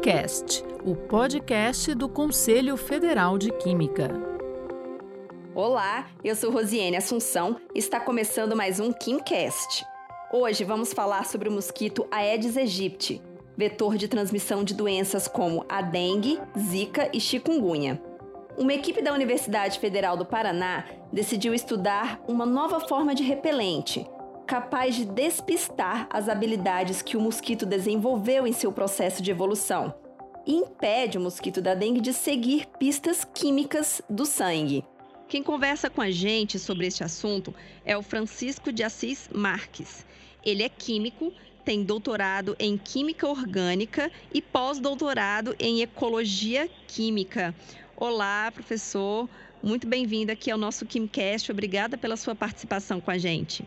KimCast, o podcast do Conselho Federal de Química. Olá, eu sou Rosiane Assunção e está começando mais um KimCast. Hoje vamos falar sobre o mosquito Aedes aegypti, vetor de transmissão de doenças como a dengue, zika e chikungunya. Uma equipe da Universidade Federal do Paraná decidiu estudar uma nova forma de repelente, capaz de despistar as habilidades que o mosquito desenvolveu em seu processo de evolução e impede o mosquito da dengue de seguir pistas químicas do sangue. Quem conversa com a gente sobre este assunto é o Francisco de Assis Marques. Ele é químico, tem doutorado em Química Orgânica e pós-doutorado em Ecologia Química. Olá, professor. Muito bem-vindo aqui ao nosso KimCast. Obrigada pela sua participação com a gente.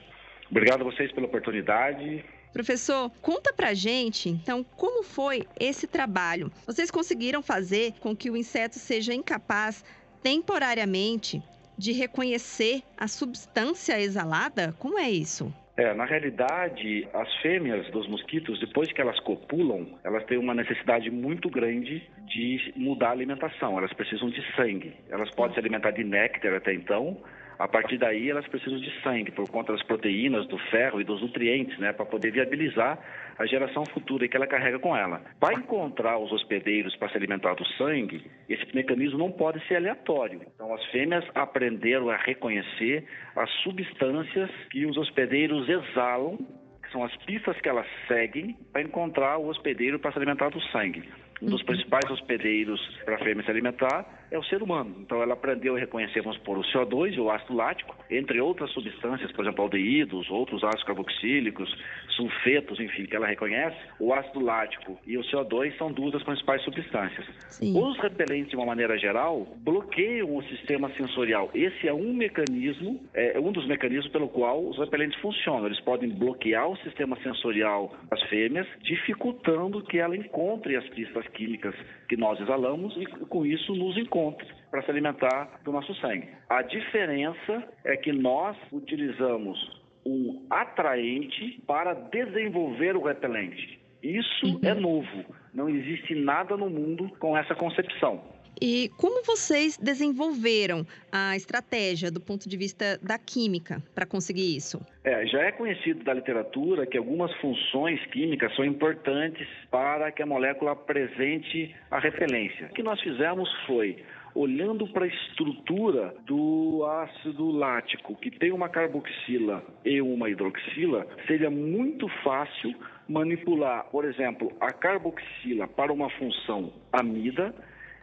Obrigado a vocês pela oportunidade. Professor, conta pra gente, então, como foi esse trabalho? Vocês conseguiram fazer com que o inseto seja incapaz, temporariamente, de reconhecer a substância exalada? Como é isso? É, na realidade, as fêmeas dos mosquitos, depois que elas copulam, elas têm uma necessidade muito grande de mudar a alimentação. Elas precisam de sangue. Elas podem se alimentar de néctar até então, a partir daí, elas precisam de sangue por conta das proteínas, do ferro e dos nutrientes, né, para poder viabilizar a geração futura que ela carrega com ela. Para encontrar os hospedeiros para se alimentar do sangue, esse mecanismo não pode ser aleatório. Então, as fêmeas aprenderam a reconhecer as substâncias que os hospedeiros exalam, que são as pistas que elas seguem para encontrar o hospedeiro para se alimentar do sangue. Um dos principais hospedeiros para a fêmea se alimentar é o ser humano. Então ela aprendeu a reconhecer, vamos por o CO2 e o ácido lático, entre outras substâncias, por exemplo, aldeídos, outros ácidos carboxílicos, sulfetos, enfim, que ela reconhece. O ácido lático e o CO2 são duas das principais substâncias. Sim. Os repelentes, de uma maneira geral, bloqueiam o sistema sensorial. Esse é um mecanismo, é um dos mecanismos pelo qual os repelentes funcionam. Eles podem bloquear o sistema sensorial das fêmeas, dificultando que ela encontre as pistas químicas que nós exalamos e com isso nos encontre para se alimentar do nosso sangue. A diferença é que nós utilizamos um atraente para desenvolver o repelente. Isso uhum. é novo. Não existe nada no mundo com essa concepção. E como vocês desenvolveram a estratégia do ponto de vista da química para conseguir isso? É, já é conhecido da literatura que algumas funções químicas são importantes para que a molécula apresente a repelência. O que nós fizemos foi olhando para a estrutura do ácido lático, que tem uma carboxila e uma hidroxila, seria muito fácil manipular, por exemplo, a carboxila para uma função amida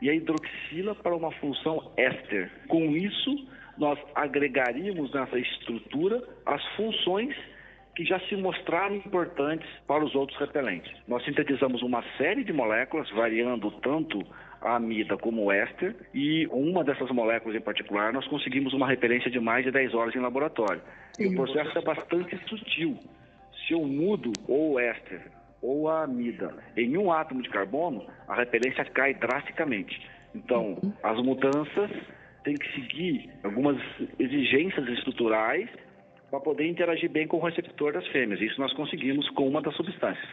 e a hidroxila para uma função éster. Com isso, nós agregaríamos nessa estrutura as funções que já se mostraram importantes para os outros repelentes. Nós sintetizamos uma série de moléculas, variando tanto a amida como o éster, e uma dessas moléculas em particular nós conseguimos uma repelência de mais de 10 horas em laboratório. E o processo é bastante sutil. Se eu mudo ou o éster ou a amida em um átomo de carbono, a repelência cai drasticamente. Então, as mudanças têm que seguir algumas exigências estruturais para poder interagir bem com o receptor das fêmeas. Isso nós conseguimos com uma das substâncias.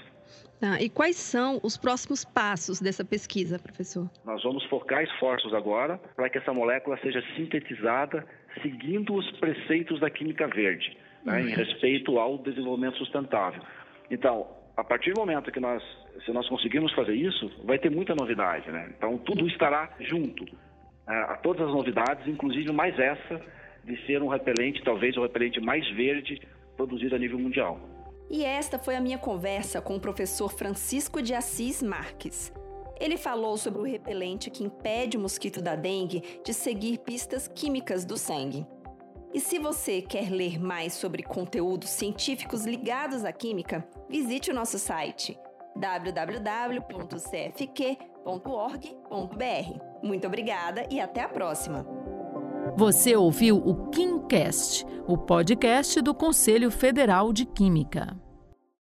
Ah, e quais são os próximos passos dessa pesquisa, professor? Nós vamos focar esforços agora para que essa molécula seja sintetizada seguindo os preceitos da química verde, né, em respeito ao desenvolvimento sustentável. Então, a partir do momento que nós, se nós conseguirmos fazer isso, vai ter muita novidade, né? Então tudo estará junto, né? a todas as novidades, inclusive mais essa de ser um repelente, talvez o repelente mais verde produzido a nível mundial. E esta foi a minha conversa com o professor Francisco de Assis Marques. Ele falou sobre o repelente que impede o mosquito da dengue de seguir pistas químicas do sangue. E se você quer ler mais sobre conteúdos científicos ligados à química, visite o nosso site www.cfq.org.br. Muito obrigada e até a próxima! Você ouviu o KimCast, o podcast do Conselho Federal de Química.